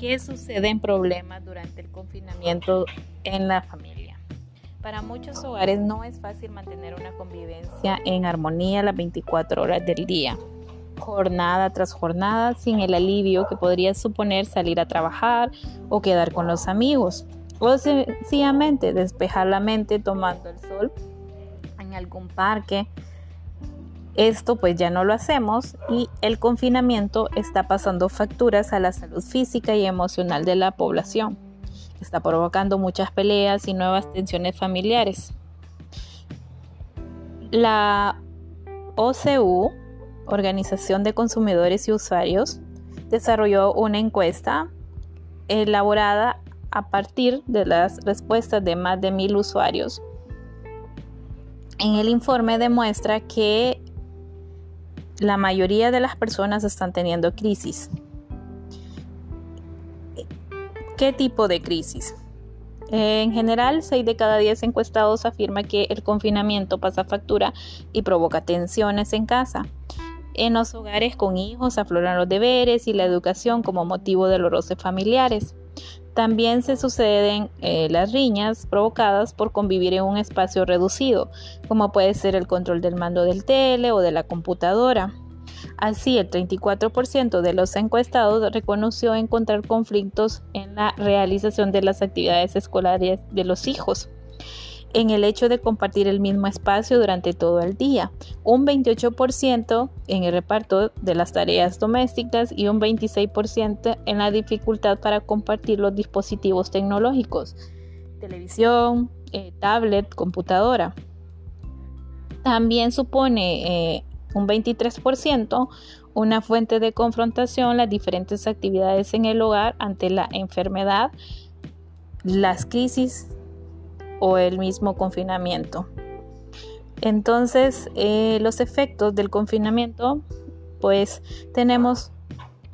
qué suceden problemas durante el confinamiento en la familia? Para muchos hogares no es fácil mantener una convivencia en armonía las 24 horas del día, jornada tras jornada, sin el alivio que podría suponer salir a trabajar o quedar con los amigos, o sencillamente despejar la mente tomando el sol en algún parque. Esto pues ya no lo hacemos y el confinamiento está pasando facturas a la salud física y emocional de la población está provocando muchas peleas y nuevas tensiones familiares. La OCU, Organización de Consumidores y Usuarios, desarrolló una encuesta elaborada a partir de las respuestas de más de mil usuarios. En el informe demuestra que la mayoría de las personas están teniendo crisis ¿Qué tipo de crisis? En general, 6 de cada 10 encuestados afirma que el confinamiento pasa factura y provoca tensiones en casa. En los hogares con hijos afloran los deberes y la educación como motivo de los roces familiares. También se suceden eh, las riñas provocadas por convivir en un espacio reducido, como puede ser el control del mando del tele o de la computadora. Así, el 34% de los encuestados reconoció encontrar conflictos en la realización de las actividades escolares de los hijos en el hecho de compartir el mismo espacio durante todo el día, un 28% en el reparto de las tareas domésticas y un 26% en la dificultad para compartir los dispositivos tecnológicos, televisión, eh, tablet, computadora. También supone eh, un 23%, una fuente de confrontación, las diferentes actividades en el hogar ante la enfermedad, las crisis o el mismo confinamiento. Entonces, eh, los efectos del confinamiento, pues tenemos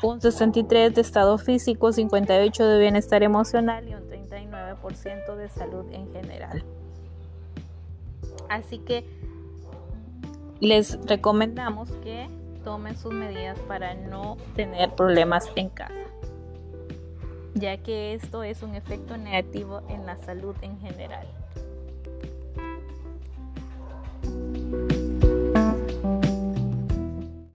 un 63 de estado físico, 58 de bienestar emocional y un 39% de salud en general. Así que les recomendamos que tomen sus medidas para no tener problemas en casa, ya que esto es un efecto negativo en la salud en general.